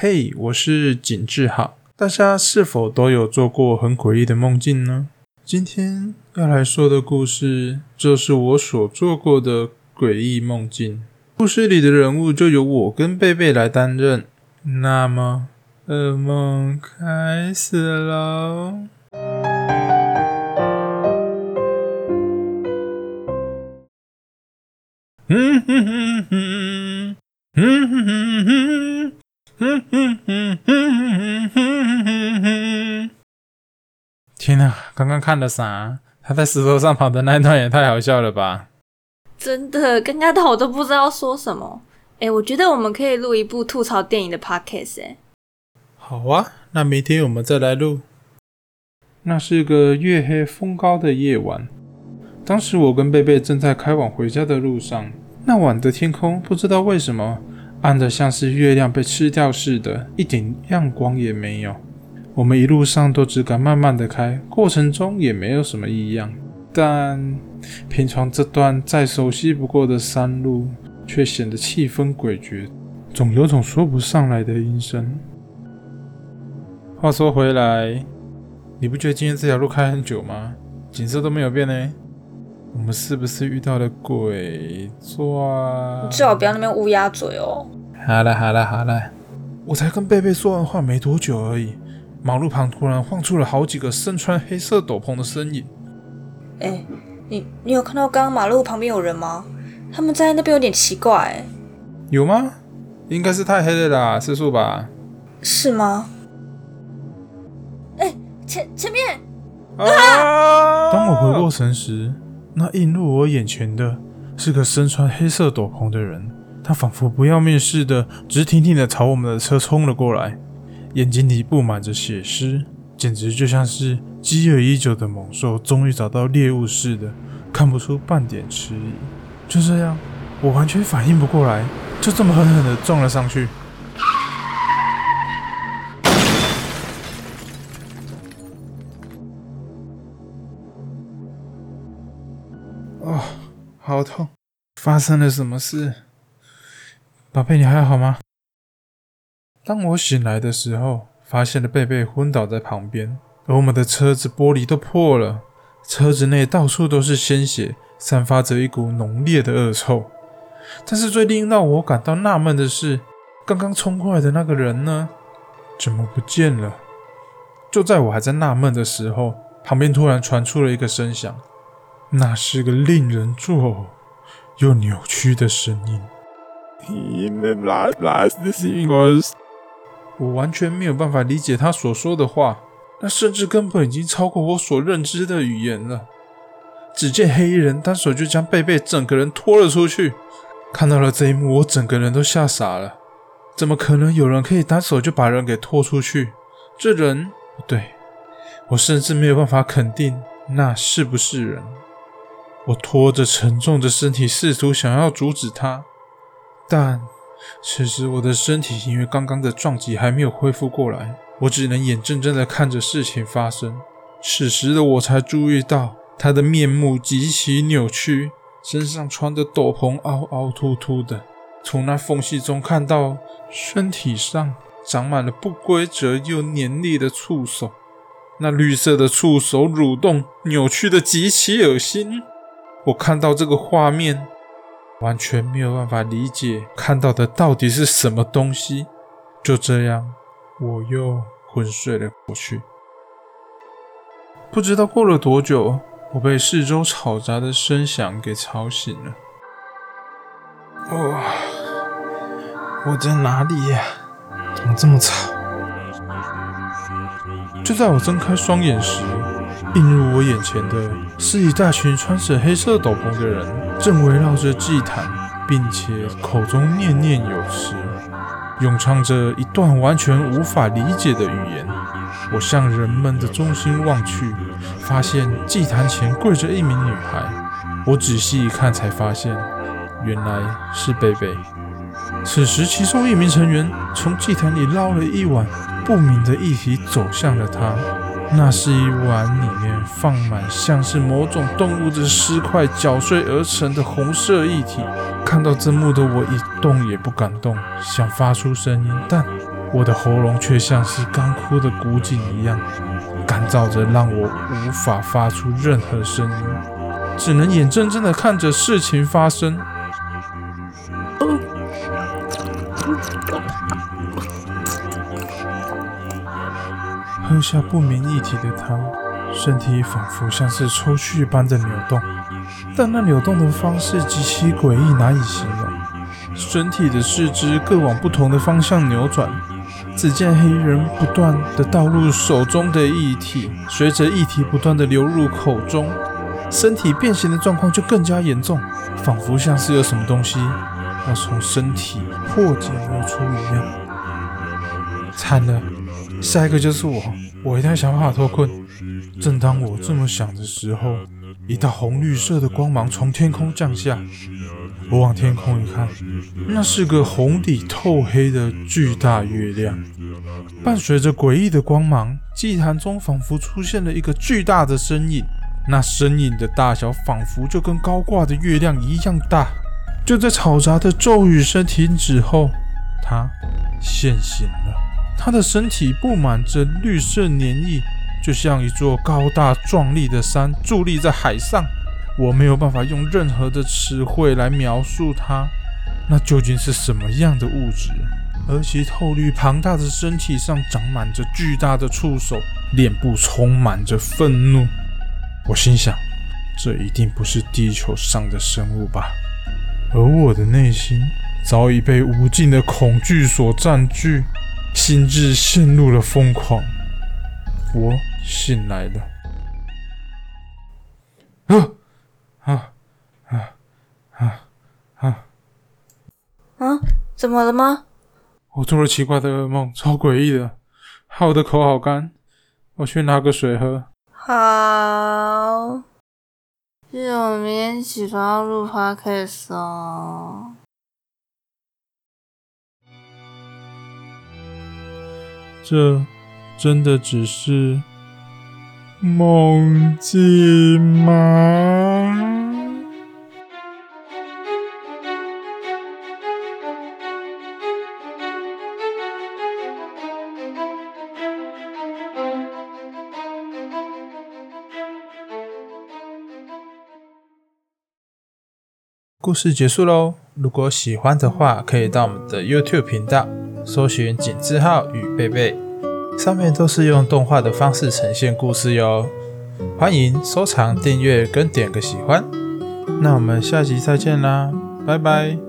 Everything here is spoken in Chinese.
嘿，我是景志浩。大家是否都有做过很诡异的梦境呢？今天要来说的故事，就是我所做过的诡异梦境。故事里的人物就由我跟贝贝来担任。那么，噩梦开始喽。嗯哼哼哼，嗯，哼哼哼。天哪，刚刚看了啥？他在石头上跑的那一段也太好笑了吧！真的，尴尬到我都不知道说什么。哎，我觉得我们可以录一部吐槽电影的 podcast。哎，好啊，那明天我们再来录。那是个月黑风高的夜晚。当时我跟贝贝正在开往回家的路上，那晚的天空不知道为什么暗得像是月亮被吃掉似的，一点亮光也没有。我们一路上都只敢慢慢的开，过程中也没有什么异样，但平常这段再熟悉不过的山路，却显得气氛诡谲，总有种说不上来的阴森。话说回来，你不觉得今天这条路开很久吗？景色都没有变呢。我们是不是遇到了鬼抓？你最好不要那边乌鸦嘴哦。好了好了好了，我才跟贝贝说完话没多久而已，马路旁突然晃出了好几个身穿黑色斗篷的身影。哎，你你有看到刚刚马路旁边有人吗？他们在那边有点奇怪。有吗？应该是太黑了啦，吃素吧？是吗？哎，前前面！啊！当我回过神时。那映入我眼前的是个身穿黑色斗篷的人，他仿佛不要命似的，直挺挺的朝我们的车冲了过来，眼睛里布满着血丝，简直就像是饥饿已久的猛兽终于找到猎物似的，看不出半点迟疑。就这样，我完全反应不过来，就这么狠狠的撞了上去。好痛！发生了什么事？宝贝，你还好吗？当我醒来的时候，发现了贝贝昏倒在旁边，而我们的车子玻璃都破了，车子内到处都是鲜血，散发着一股浓烈的恶臭。但是最令让我感到纳闷的是，刚刚冲过来的那个人呢？怎么不见了？就在我还在纳闷的时候，旁边突然传出了一个声响。那是个令人作呕又扭曲的声音。我完全没有办法理解他所说的话，那甚至根本已经超过我所认知的语言了。只见黑衣人单手就将贝贝整个人拖了出去。看到了这一幕，我整个人都吓傻了。怎么可能有人可以单手就把人给拖出去？这人不对，我甚至没有办法肯定那是不是人。我拖着沉重的身体，试图想要阻止他，但此时我的身体因为刚刚的撞击还没有恢复过来，我只能眼睁睁地看着事情发生。此时的我才注意到，他的面目极其扭曲，身上穿的斗篷凹凹凸凸的，从那缝隙中看到身体上长满了不规则又黏腻的触手，那绿色的触手蠕动扭曲的极其恶心。我看到这个画面，完全没有办法理解看到的到底是什么东西。就这样，我又昏睡了过去。不知道过了多久，我被四周吵杂的声响给吵醒了。哇！我在哪里呀？怎么这么吵？就在我睁开双眼时。映入我眼前的是一大群穿着黑色斗篷的人，正围绕着祭坛，并且口中念念有词，咏唱着一段完全无法理解的语言。我向人们的中心望去，发现祭坛前跪着一名女孩。我仔细一看，才发现原来是贝贝。此时，其中一名成员从祭坛里捞了一碗不明的液体，走向了他。那是一碗里面放满像是某种动物的尸块搅碎而成的红色液体。看到这幕的我一动也不敢动，想发出声音，但我的喉咙却像是干枯的古井一样，干燥着，让我无法发出任何声音，只能眼睁睁的看着事情发生。喝下不明液体的汤，身体仿佛像是抽搐般的扭动，但那扭动的方式极其诡异，难以形容。身体的四肢各往不同的方向扭转，只见黑衣人不断的倒入手中的液体，随着液体不断的流入口中，身体变形的状况就更加严重，仿佛像是有什么东西要从身体破茧而出一样。惨了！下一个就是我，我一定要想办法脱困。正当我这么想的时候，一道红绿色的光芒从天空降下。我往天空一看，那是个红底透黑的巨大月亮。伴随着诡异的光芒，祭坛中仿佛出现了一个巨大的身影。那身影的大小仿佛就跟高挂的月亮一样大。就在嘈杂的咒语声停止后，它现形了。他的身体布满着绿色粘液，就像一座高大壮丽的山伫立在海上。我没有办法用任何的词汇来描述它，那究竟是什么样的物质？而其透绿庞大的身体上长满着巨大的触手，脸部充满着愤怒。我心想，这一定不是地球上的生物吧？而我的内心早已被无尽的恐惧所占据。心智陷入了疯狂，我醒来了。啊啊啊啊啊！啊，怎么了吗？我做了奇怪的噩梦，超诡异的，害我的口好干。我去拿个水喝。好，记得我明天起床要录 podcast 哦。这真的只是梦境吗？故事结束喽！如果喜欢的话，可以到我们的 YouTube 频道。搜寻井字号与贝贝，上面都是用动画的方式呈现故事哟。欢迎收藏、订阅跟点个喜欢。那我们下集再见啦，拜拜。